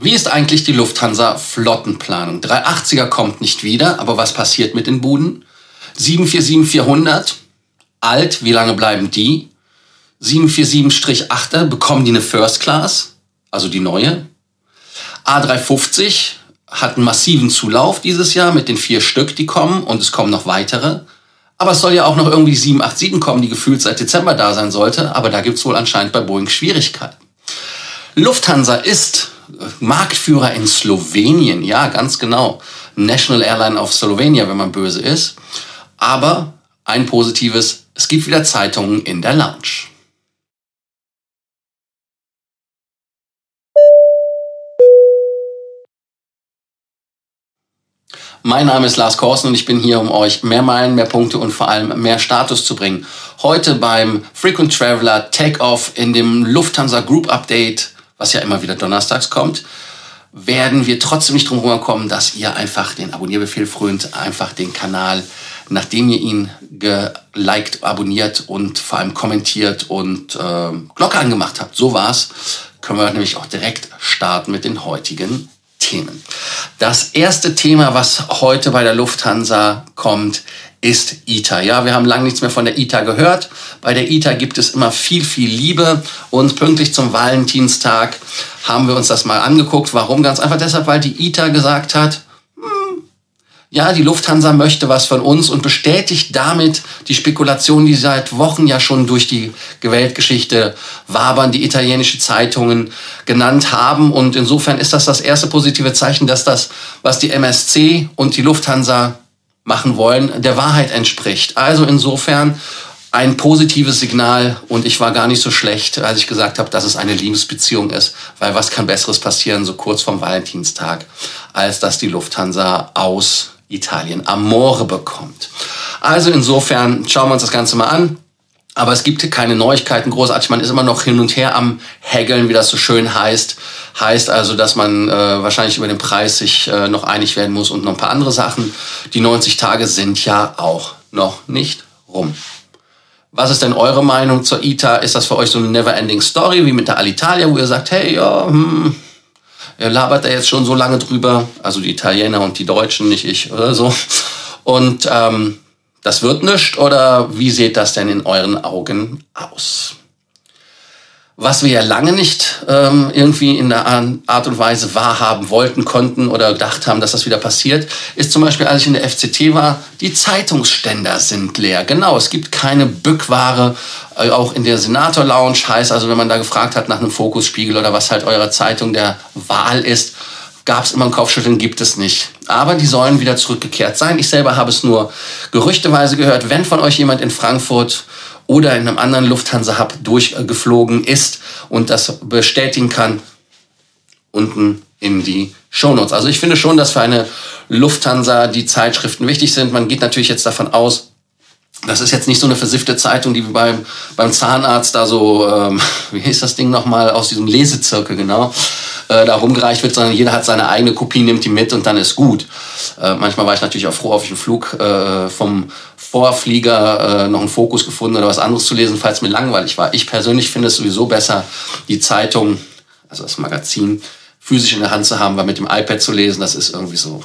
Wie ist eigentlich die Lufthansa-Flottenplanung? 380er kommt nicht wieder, aber was passiert mit den Buden? 747-400, alt, wie lange bleiben die? 747-8er, bekommen die eine First Class, also die neue? A350 hat einen massiven Zulauf dieses Jahr mit den vier Stück, die kommen und es kommen noch weitere. Aber es soll ja auch noch irgendwie 787 kommen, die gefühlt seit Dezember da sein sollte, aber da gibt's wohl anscheinend bei Boeing Schwierigkeiten. Lufthansa ist Marktführer in Slowenien, ja, ganz genau. National Airline of Slovenia, wenn man böse ist. Aber ein positives, es gibt wieder Zeitungen in der Lounge. Mein Name ist Lars Korsen und ich bin hier, um euch mehr Meilen, mehr Punkte und vor allem mehr Status zu bringen. Heute beim Frequent Traveler Takeoff in dem Lufthansa Group Update was ja immer wieder donnerstags kommt, werden wir trotzdem nicht drum herum kommen, dass ihr einfach den Abonnierbefehl frönt, einfach den Kanal, nachdem ihr ihn geliked, abonniert und vor allem kommentiert und äh, Glocke angemacht habt. So war's. Können wir nämlich auch direkt starten mit den heutigen Themen. Das erste Thema, was heute bei der Lufthansa kommt, ist ITA. Ja, wir haben lange nichts mehr von der ITA gehört. Bei der ITA gibt es immer viel, viel Liebe und pünktlich zum Valentinstag haben wir uns das mal angeguckt. Warum? Ganz einfach deshalb, weil die ITA gesagt hat, hm, ja, die Lufthansa möchte was von uns und bestätigt damit die Spekulation, die seit Wochen ja schon durch die Weltgeschichte wabern, die italienische Zeitungen genannt haben. Und insofern ist das das erste positive Zeichen, dass das, was die MSC und die Lufthansa machen wollen, der Wahrheit entspricht. Also insofern ein positives Signal und ich war gar nicht so schlecht, als ich gesagt habe, dass es eine Liebesbeziehung ist, weil was kann besseres passieren so kurz vorm Valentinstag, als dass die Lufthansa aus Italien Amore bekommt. Also insofern schauen wir uns das Ganze mal an. Aber es gibt keine Neuigkeiten großartig. Man ist immer noch hin und her am Haggeln, wie das so schön heißt. Heißt also, dass man äh, wahrscheinlich über den Preis sich äh, noch einig werden muss und noch ein paar andere Sachen. Die 90 Tage sind ja auch noch nicht rum. Was ist denn eure Meinung zur ITA? Ist das für euch so eine never-ending Story wie mit der Alitalia, wo ihr sagt, hey, ja, hm, ihr labert da jetzt schon so lange drüber, also die Italiener und die Deutschen, nicht ich oder so. Und ähm, das wird nichts oder wie sieht das denn in euren Augen aus? Was wir ja lange nicht ähm, irgendwie in der Art und Weise wahrhaben wollten, konnten oder gedacht haben, dass das wieder passiert, ist zum Beispiel, als ich in der FCT war, die Zeitungsständer sind leer. Genau, es gibt keine Bückware, äh, auch in der Senator Lounge heißt, also wenn man da gefragt hat nach einem Fokusspiegel oder was halt eurer Zeitung der Wahl ist, gab es immer ein Kopfschütteln, gibt es nicht. Aber die sollen wieder zurückgekehrt sein. Ich selber habe es nur gerüchteweise gehört. Wenn von euch jemand in Frankfurt oder in einem anderen Lufthansa-Hub durchgeflogen ist und das bestätigen kann, unten in die Shownotes. Also ich finde schon, dass für eine Lufthansa die Zeitschriften wichtig sind. Man geht natürlich jetzt davon aus, das ist jetzt nicht so eine versiffte Zeitung, die beim, beim Zahnarzt da so, ähm, wie hieß das Ding nochmal, aus diesem Lesezirkel, genau, äh, da rumgereicht wird, sondern jeder hat seine eigene Kopie, nimmt die mit und dann ist gut. Äh, manchmal war ich natürlich auch froh, auf den Flug äh, vom Vorflieger äh, noch einen Fokus gefunden oder was anderes zu lesen, falls mir langweilig war. Ich persönlich finde es sowieso besser, die Zeitung, also das Magazin, physisch in der Hand zu haben, weil mit dem iPad zu lesen, das ist irgendwie so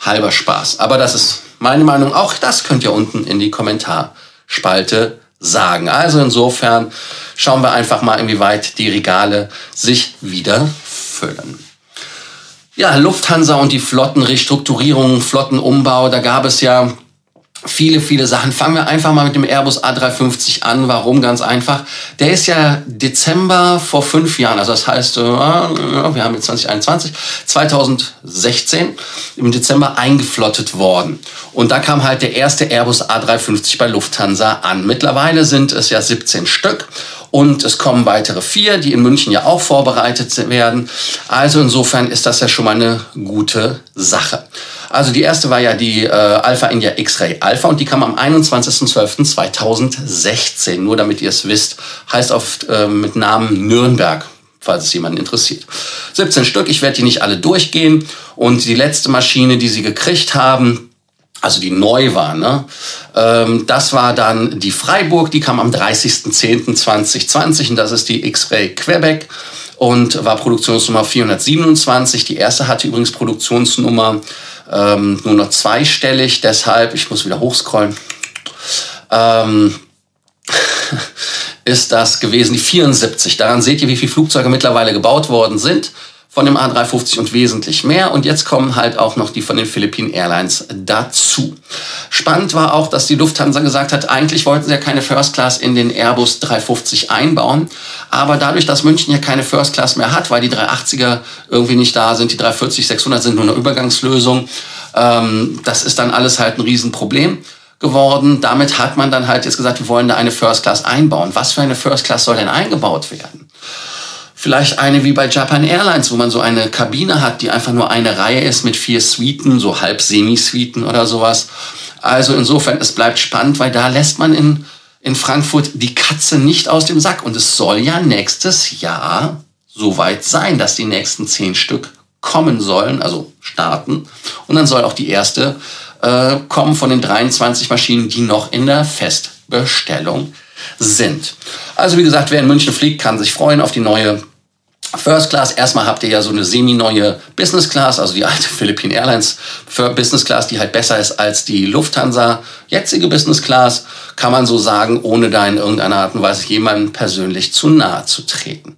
halber Spaß. Aber das ist meine Meinung. Auch das könnt ihr unten in die Kommentarspalte sagen. Also insofern schauen wir einfach mal, inwieweit die Regale sich wieder füllen. Ja, Lufthansa und die Flottenrestrukturierung, Flottenumbau, da gab es ja viele, viele Sachen. Fangen wir einfach mal mit dem Airbus A350 an. Warum? Ganz einfach. Der ist ja Dezember vor fünf Jahren, also das heißt, äh, wir haben jetzt 2021, 2016 im Dezember eingeflottet worden. Und da kam halt der erste Airbus A350 bei Lufthansa an. Mittlerweile sind es ja 17 Stück. Und es kommen weitere vier, die in München ja auch vorbereitet werden. Also insofern ist das ja schon mal eine gute Sache. Also die erste war ja die äh, Alpha India X-Ray Alpha und die kam am 21.12.2016. Nur damit ihr es wisst, heißt oft äh, mit Namen Nürnberg falls es jemanden interessiert. 17 Stück, ich werde die nicht alle durchgehen. Und die letzte Maschine, die sie gekriegt haben, also die neu war, ne? Ähm, das war dann die Freiburg, die kam am 30.10.2020 und das ist die X-Ray Quebec. und war Produktionsnummer 427. Die erste hatte übrigens Produktionsnummer ähm, nur noch zweistellig, deshalb, ich muss wieder hochscrollen, ähm, ist das gewesen die 74. Daran seht ihr, wie viele Flugzeuge mittlerweile gebaut worden sind von dem A350 und wesentlich mehr. Und jetzt kommen halt auch noch die von den Philippine Airlines dazu. Spannend war auch, dass die Lufthansa gesagt hat, eigentlich wollten sie ja keine First Class in den Airbus 350 einbauen. Aber dadurch, dass München ja keine First Class mehr hat, weil die 380er irgendwie nicht da sind, die 340, 600 sind nur eine Übergangslösung, ähm, das ist dann alles halt ein Riesenproblem geworden. Damit hat man dann halt jetzt gesagt, wir wollen da eine First Class einbauen. Was für eine First Class soll denn eingebaut werden? Vielleicht eine wie bei Japan Airlines, wo man so eine Kabine hat, die einfach nur eine Reihe ist mit vier Suiten, so halb Semi-Suiten oder sowas. Also insofern, es bleibt spannend, weil da lässt man in, in Frankfurt die Katze nicht aus dem Sack. Und es soll ja nächstes Jahr soweit sein, dass die nächsten zehn Stück kommen sollen, also starten. Und dann soll auch die erste äh, kommen von den 23 Maschinen, die noch in der Festbestellung sind. Also wie gesagt, wer in München fliegt, kann sich freuen auf die neue First Class. Erstmal habt ihr ja so eine semi-neue Business Class, also die alte Philippine Airlines Business Class, die halt besser ist als die Lufthansa jetzige Business Class, kann man so sagen, ohne da in irgendeiner Art und Weise jemandem persönlich zu nahe zu treten.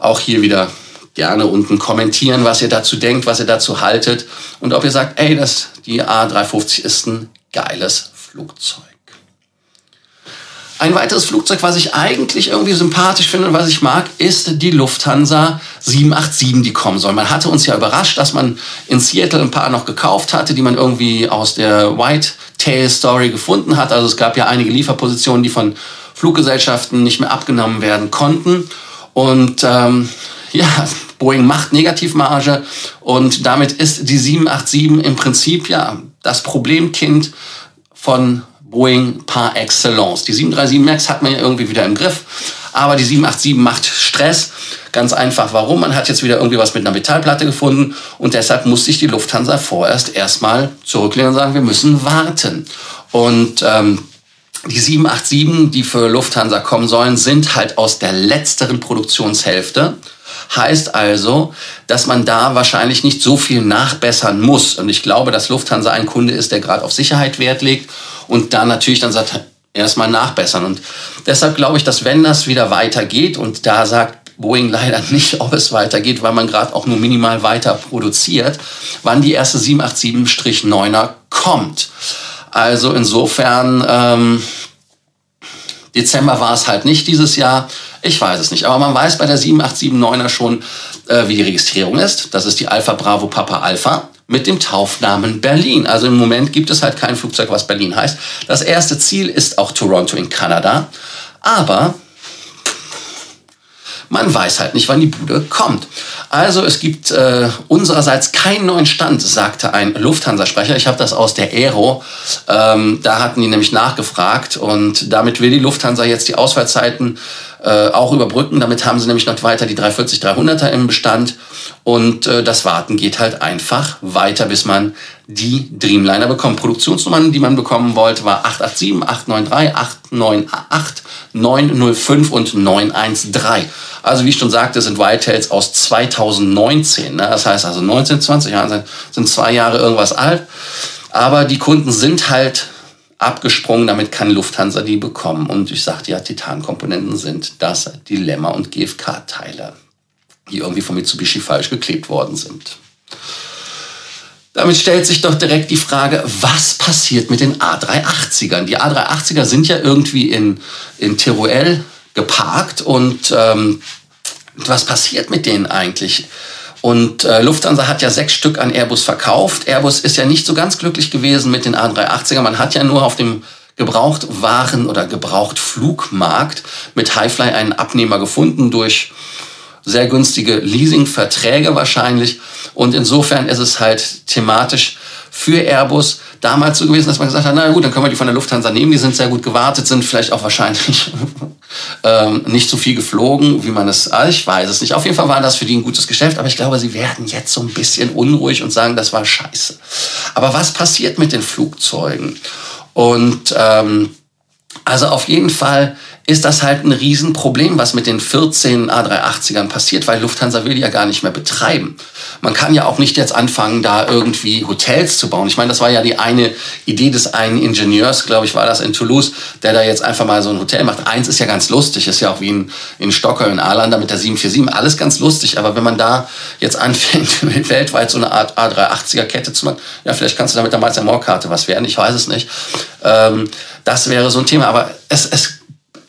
Auch hier wieder gerne unten kommentieren, was ihr dazu denkt, was ihr dazu haltet und ob ihr sagt, ey, das, die A350 ist ein geiles Flugzeug. Ein weiteres Flugzeug, was ich eigentlich irgendwie sympathisch finde und was ich mag, ist die Lufthansa 787, die kommen soll. Man hatte uns ja überrascht, dass man in Seattle ein paar noch gekauft hatte, die man irgendwie aus der White Tail Story gefunden hat. Also es gab ja einige Lieferpositionen, die von Fluggesellschaften nicht mehr abgenommen werden konnten. Und ähm, ja, Boeing macht Negativmarge und damit ist die 787 im Prinzip ja das Problemkind von Boeing par excellence. Die 737 MAX hat man ja irgendwie wieder im Griff, aber die 787 macht Stress. Ganz einfach, warum? Man hat jetzt wieder irgendwie was mit einer Metallplatte gefunden und deshalb muss sich die Lufthansa vorerst erstmal zurücklehnen und sagen, wir müssen warten. Und ähm, die 787, die für Lufthansa kommen sollen, sind halt aus der letzteren Produktionshälfte. Heißt also, dass man da wahrscheinlich nicht so viel nachbessern muss. Und ich glaube, dass Lufthansa ein Kunde ist, der gerade auf Sicherheit Wert legt und da natürlich dann sagt, erstmal nachbessern. Und deshalb glaube ich, dass wenn das wieder weitergeht und da sagt Boeing leider nicht, ob es weitergeht, weil man gerade auch nur minimal weiter produziert, wann die erste 787-9er kommt. Also insofern, ähm, Dezember war es halt nicht dieses Jahr. Ich weiß es nicht. Aber man weiß bei der 7879er schon, äh, wie die Registrierung ist. Das ist die Alpha Bravo Papa Alpha mit dem Taufnamen Berlin. Also im Moment gibt es halt kein Flugzeug, was Berlin heißt. Das erste Ziel ist auch Toronto in Kanada. Aber man weiß halt nicht, wann die Bude kommt. Also es gibt äh, unsererseits keinen neuen Stand, sagte ein Lufthansa-Sprecher. Ich habe das aus der Aero. Ähm, da hatten die nämlich nachgefragt und damit will die Lufthansa jetzt die Ausfallzeiten äh, auch überbrücken. Damit haben sie nämlich noch weiter die 340, 300er im Bestand. Und äh, das Warten geht halt einfach weiter, bis man die Dreamliner bekommt. Produktionsnummern, die man bekommen wollte, war 887, 893, 898, 905 und 913. Also wie ich schon sagte, sind Whitetails aus 2019. Ne? Das heißt also 19, 20 Jahre sind zwei Jahre irgendwas alt. Aber die Kunden sind halt abgesprungen, damit kann Lufthansa die bekommen. Und ich sagte ja, Titankomponenten sind das Dilemma und GFK-Teile, die irgendwie von Mitsubishi falsch geklebt worden sind. Damit stellt sich doch direkt die Frage, was passiert mit den A380ern? Die A380er sind ja irgendwie in, in Teruel geparkt und ähm, was passiert mit denen eigentlich? Und äh, Lufthansa hat ja sechs Stück an Airbus verkauft. Airbus ist ja nicht so ganz glücklich gewesen mit den A380er. Man hat ja nur auf dem Gebrauchtwaren- oder Gebrauchtflugmarkt mit Highfly einen Abnehmer gefunden durch sehr günstige Leasingverträge wahrscheinlich. Und insofern ist es halt thematisch für Airbus damals so gewesen, dass man gesagt hat, na gut, dann können wir die von der Lufthansa nehmen, die sind sehr gut gewartet, sind vielleicht auch wahrscheinlich ähm, nicht so viel geflogen, wie man es, also ich weiß es nicht. Auf jeden Fall war das für die ein gutes Geschäft, aber ich glaube, sie werden jetzt so ein bisschen unruhig und sagen, das war scheiße. Aber was passiert mit den Flugzeugen? Und ähm, also auf jeden Fall ist das halt ein Riesenproblem, was mit den 14 A380ern passiert, weil Lufthansa will die ja gar nicht mehr betreiben. Man kann ja auch nicht jetzt anfangen, da irgendwie Hotels zu bauen. Ich meine, das war ja die eine Idee des einen Ingenieurs, glaube ich, war das in Toulouse, der da jetzt einfach mal so ein Hotel macht. Eins ist ja ganz lustig, ist ja auch wie in, in Stockholm, in Arlanda mit der 747, alles ganz lustig. Aber wenn man da jetzt anfängt, weltweit so eine Art A380er-Kette zu machen, ja, vielleicht kannst du damit der Meister Moorkarte was werden, ich weiß es nicht. Ähm, das wäre so ein Thema. Aber es, es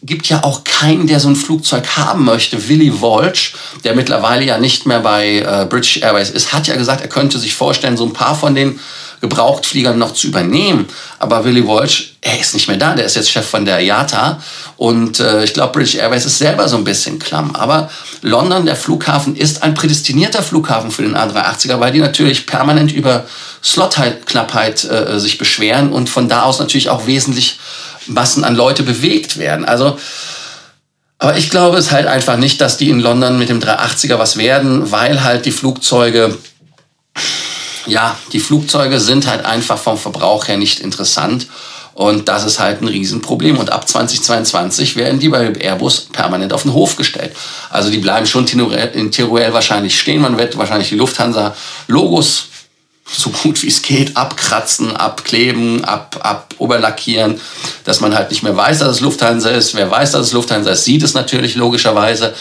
gibt ja auch keinen, der so ein Flugzeug haben möchte. Willy Walsh, der mittlerweile ja nicht mehr bei äh, British Airways ist, hat ja gesagt, er könnte sich vorstellen, so ein paar von den Gebrauchtfliegern noch zu übernehmen. Aber Willy Walsh, er ist nicht mehr da, der ist jetzt Chef von der IATA. Und äh, ich glaube, British Airways ist selber so ein bisschen klamm. Aber London, der Flughafen, ist ein prädestinierter Flughafen für den A380er, weil die natürlich permanent über Slotknappheit äh, sich beschweren und von da aus natürlich auch wesentlich Massen an Leute bewegt werden. Also, aber ich glaube es halt einfach nicht, dass die in London mit dem 380er was werden, weil halt die Flugzeuge, ja, die Flugzeuge sind halt einfach vom Verbrauch her nicht interessant. Und das ist halt ein Riesenproblem. Und ab 2022 werden die bei Airbus permanent auf den Hof gestellt. Also die bleiben schon in Teruel wahrscheinlich stehen. Man wird wahrscheinlich die Lufthansa-Logos so gut wie es geht abkratzen, abkleben, ab, ab oberlackieren, dass man halt nicht mehr weiß, dass es Lufthansa ist. Wer weiß, dass es Lufthansa ist, sieht es natürlich logischerweise.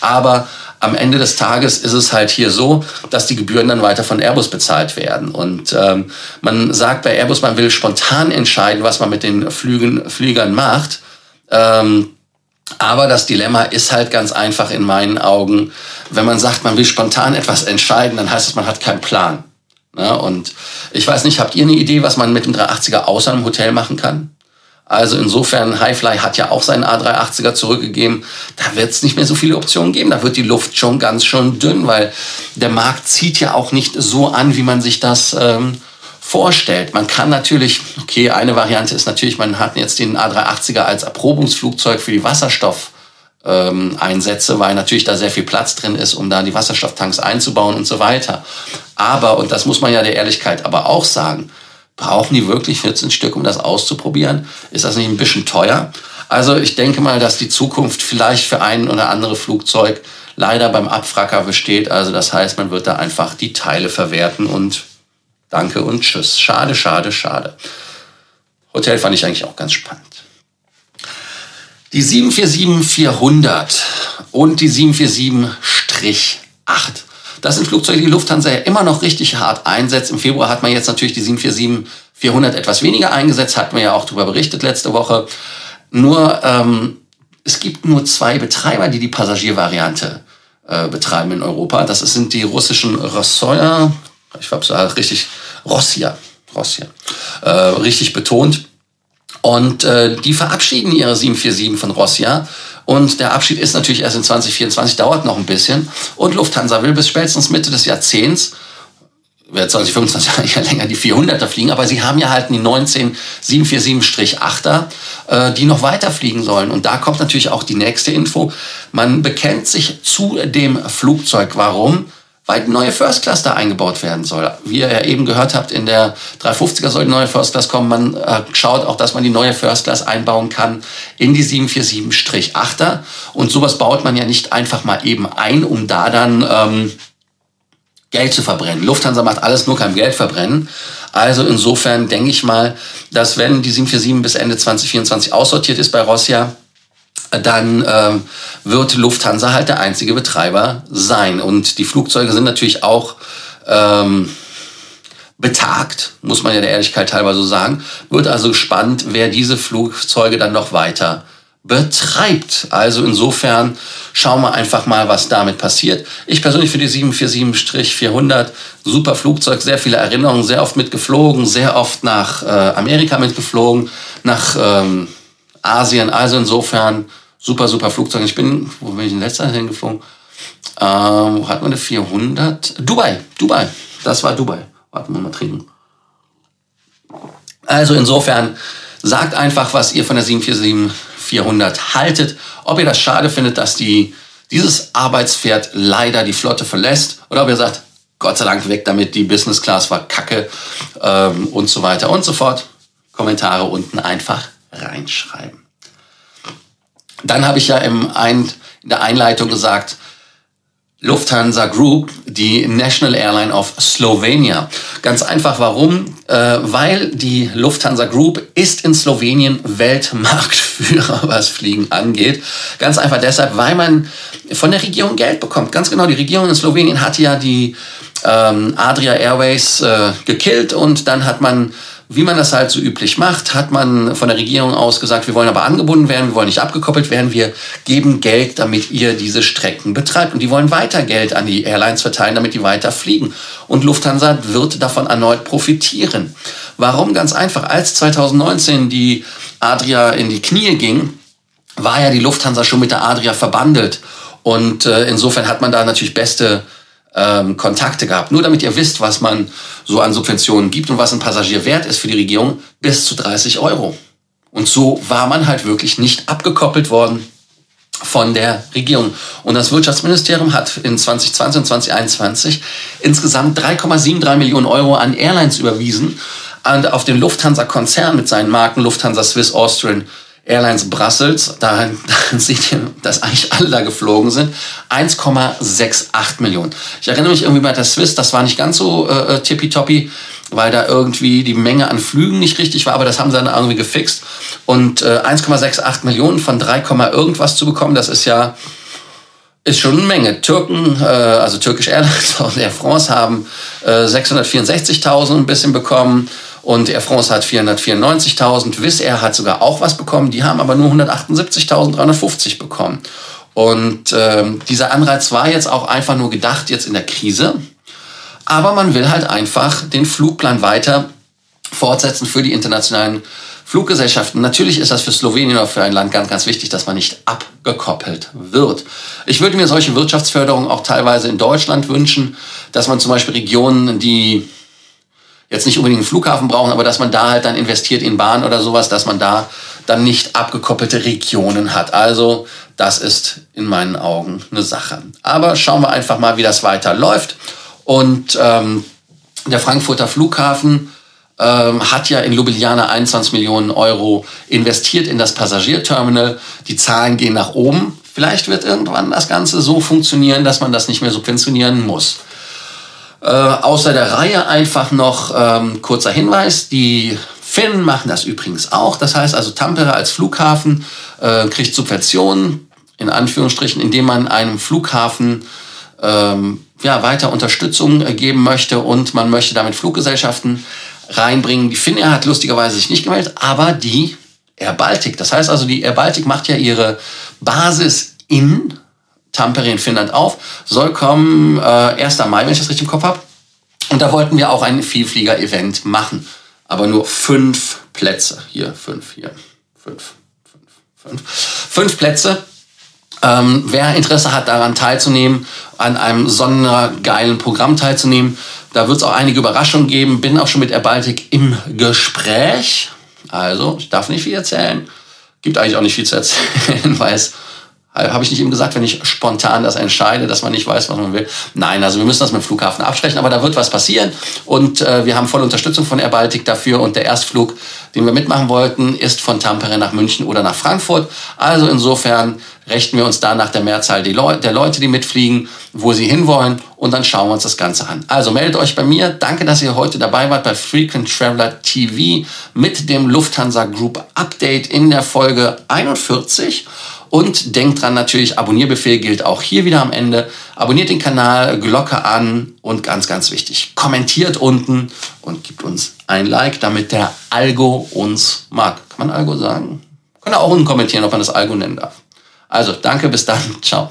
Aber am Ende des Tages ist es halt hier so, dass die Gebühren dann weiter von Airbus bezahlt werden. Und ähm, man sagt bei Airbus, man will spontan entscheiden, was man mit den Flügen, Fliegern macht. Ähm, aber das Dilemma ist halt ganz einfach in meinen Augen, wenn man sagt, man will spontan etwas entscheiden, dann heißt es, man hat keinen Plan. Ja, und ich weiß nicht, habt ihr eine Idee, was man mit dem 380er außer einem Hotel machen kann? Also insofern, Highfly hat ja auch seinen A380er zurückgegeben. Da wird es nicht mehr so viele Optionen geben. Da wird die Luft schon ganz schön dünn, weil der Markt zieht ja auch nicht so an, wie man sich das ähm, vorstellt. Man kann natürlich, okay, eine Variante ist natürlich, man hat jetzt den A380er als Erprobungsflugzeug für die Wasserstoff ähm, Einsätze, weil natürlich da sehr viel Platz drin ist, um da die Wasserstofftanks einzubauen und so weiter. Aber, und das muss man ja der Ehrlichkeit aber auch sagen, brauchen die wirklich 14 Stück, um das auszuprobieren? Ist das nicht ein bisschen teuer? Also ich denke mal, dass die Zukunft vielleicht für ein oder andere Flugzeug leider beim Abfracker besteht. Also das heißt, man wird da einfach die Teile verwerten und danke und tschüss. Schade, schade, schade. Hotel fand ich eigentlich auch ganz spannend. Die 747-400 und die 747-8. Das sind Flugzeuge, die Lufthansa ja immer noch richtig hart einsetzt. Im Februar hat man jetzt natürlich die 747-400 etwas weniger eingesetzt, hat man ja auch darüber berichtet letzte Woche. Nur ähm, es gibt nur zwei Betreiber, die die Passagiervariante äh, betreiben in Europa. Das sind die russischen Rossoja, ich habe es richtig, Rossia, Rossia, äh, richtig betont. Und äh, die verabschieden ihre 747 von Rossia. Und der Abschied ist natürlich erst in 2024, dauert noch ein bisschen. Und Lufthansa will bis spätestens Mitte des Jahrzehnts, wird 2025 ja länger die 400er fliegen, aber sie haben ja halt die 19 747-8er, äh, die noch weiter fliegen sollen. Und da kommt natürlich auch die nächste Info. Man bekennt sich zu dem Flugzeug. Warum? Weil neue First Class da eingebaut werden soll. Wie ihr ja eben gehört habt, in der 350er soll die neue First Class kommen. Man äh, schaut auch, dass man die neue First Class einbauen kann in die 747-8er. Und sowas baut man ja nicht einfach mal eben ein, um da dann ähm, Geld zu verbrennen. Lufthansa macht alles nur kein Geld verbrennen. Also insofern denke ich mal, dass wenn die 747 bis Ende 2024 aussortiert ist bei Rossia, dann ähm, wird Lufthansa halt der einzige Betreiber sein. Und die Flugzeuge sind natürlich auch ähm, betagt, muss man ja der Ehrlichkeit halber so sagen. Wird also spannend, wer diese Flugzeuge dann noch weiter betreibt. Also insofern schauen wir einfach mal, was damit passiert. Ich persönlich finde die 747-400 super Flugzeug, sehr viele Erinnerungen, sehr oft mitgeflogen, sehr oft nach äh, Amerika mitgeflogen, nach ähm, Asien. Also insofern super, super Flugzeug. Ich bin, wo bin ich in letzter Zeit hingeflogen? Ähm, wo hat man eine 400? Dubai, Dubai. Das war Dubai. Warten wir mal trinken. Also insofern, sagt einfach, was ihr von der 747-400 haltet. Ob ihr das schade findet, dass die, dieses Arbeitspferd leider die Flotte verlässt. Oder ob ihr sagt, Gott sei Dank weg damit, die Business Class war kacke ähm, und so weiter und so fort. Kommentare unten einfach reinschreiben. Dann habe ich ja im Ein, in der Einleitung gesagt, Lufthansa Group, die National Airline of Slovenia. Ganz einfach warum? Äh, weil die Lufthansa Group ist in Slowenien Weltmarktführer, was Fliegen angeht. Ganz einfach deshalb, weil man von der Regierung Geld bekommt. Ganz genau, die Regierung in Slowenien hat ja die ähm, Adria Airways äh, gekillt und dann hat man wie man das halt so üblich macht, hat man von der Regierung aus gesagt, wir wollen aber angebunden werden, wir wollen nicht abgekoppelt werden, wir geben Geld, damit ihr diese Strecken betreibt. Und die wollen weiter Geld an die Airlines verteilen, damit die weiter fliegen. Und Lufthansa wird davon erneut profitieren. Warum? Ganz einfach. Als 2019 die Adria in die Knie ging, war ja die Lufthansa schon mit der Adria verbandelt. Und äh, insofern hat man da natürlich beste ähm, Kontakte gehabt. Nur damit ihr wisst, was man so an Subventionen gibt und was ein Passagier wert ist für die Regierung, bis zu 30 Euro. Und so war man halt wirklich nicht abgekoppelt worden von der Regierung. Und das Wirtschaftsministerium hat in 2020 und 2021 insgesamt 3,73 Millionen Euro an Airlines überwiesen und auf den Lufthansa-Konzern mit seinen Marken Lufthansa, Swiss, Austrian, Airlines Brussels, da, da seht ihr, dass eigentlich alle da geflogen sind, 1,68 Millionen. Ich erinnere mich irgendwie bei der Swiss, das war nicht ganz so äh, äh, tippitoppi, weil da irgendwie die Menge an Flügen nicht richtig war, aber das haben sie dann irgendwie gefixt. Und äh, 1,68 Millionen von 3, irgendwas zu bekommen, das ist ja ist schon eine Menge. Türken, äh, also Turkish Airlines und Air France haben äh, 664.000 ein bisschen bekommen und Air France hat 494.000. Wizz Air hat sogar auch was bekommen, die haben aber nur 178.350 bekommen. Und ähm, dieser Anreiz war jetzt auch einfach nur gedacht jetzt in der Krise. Aber man will halt einfach den Flugplan weiter fortsetzen für die internationalen Fluggesellschaften. Natürlich ist das für Slowenien oder für ein Land ganz, ganz wichtig, dass man nicht abgekoppelt wird. Ich würde mir solche Wirtschaftsförderung auch teilweise in Deutschland wünschen, dass man zum Beispiel Regionen, die jetzt nicht unbedingt einen Flughafen brauchen, aber dass man da halt dann investiert in Bahn oder sowas, dass man da dann nicht abgekoppelte Regionen hat. Also das ist in meinen Augen eine Sache. Aber schauen wir einfach mal, wie das weiter läuft. Und ähm, der Frankfurter Flughafen ähm, hat ja in Ljubljana 21 Millionen Euro investiert in das Passagierterminal. Die Zahlen gehen nach oben. Vielleicht wird irgendwann das Ganze so funktionieren, dass man das nicht mehr subventionieren muss. Äh, außer der Reihe einfach noch ähm, kurzer Hinweis, die Finnen machen das übrigens auch. Das heißt also, Tampere als Flughafen äh, kriegt Subventionen, in Anführungsstrichen, indem man einem Flughafen ähm, ja, weiter Unterstützung äh, geben möchte und man möchte damit Fluggesellschaften reinbringen. Die Finnair hat lustigerweise sich nicht gemeldet, aber die Air Baltic. Das heißt also, die Air Baltic macht ja ihre Basis in Tampere in Finnland auf. Soll kommen äh, 1. Mai, wenn ich das richtig im Kopf habe. Und da wollten wir auch ein Vielflieger-Event machen. Aber nur fünf Plätze. Hier, fünf, hier, fünf, fünf, fünf. Fünf Plätze. Ähm, wer Interesse hat, daran teilzunehmen, an einem sondergeilen Programm teilzunehmen, da wird es auch einige Überraschungen geben. Bin auch schon mit Air Baltic im Gespräch. Also, ich darf nicht viel erzählen. Gibt eigentlich auch nicht viel zu erzählen, weil es habe ich nicht eben gesagt, wenn ich spontan das entscheide, dass man nicht weiß, was man will? Nein, also wir müssen das mit dem Flughafen absprechen, aber da wird was passieren und äh, wir haben volle Unterstützung von Air Baltic dafür und der Erstflug, den wir mitmachen wollten, ist von Tampere nach München oder nach Frankfurt. Also insofern rechnen wir uns da nach der Mehrzahl der Leute, die mitfliegen, wo sie hinwollen und dann schauen wir uns das Ganze an. Also meldet euch bei mir. Danke, dass ihr heute dabei wart bei Frequent Traveler TV mit dem Lufthansa Group Update in der Folge 41. Und denkt dran natürlich, Abonnierbefehl gilt auch hier wieder am Ende. Abonniert den Kanal, Glocke an und ganz, ganz wichtig, kommentiert unten und gibt uns ein Like, damit der Algo uns mag. Kann man Algo sagen? Kann er auch unten kommentieren, ob man das Algo nennen darf. Also, danke, bis dann. Ciao.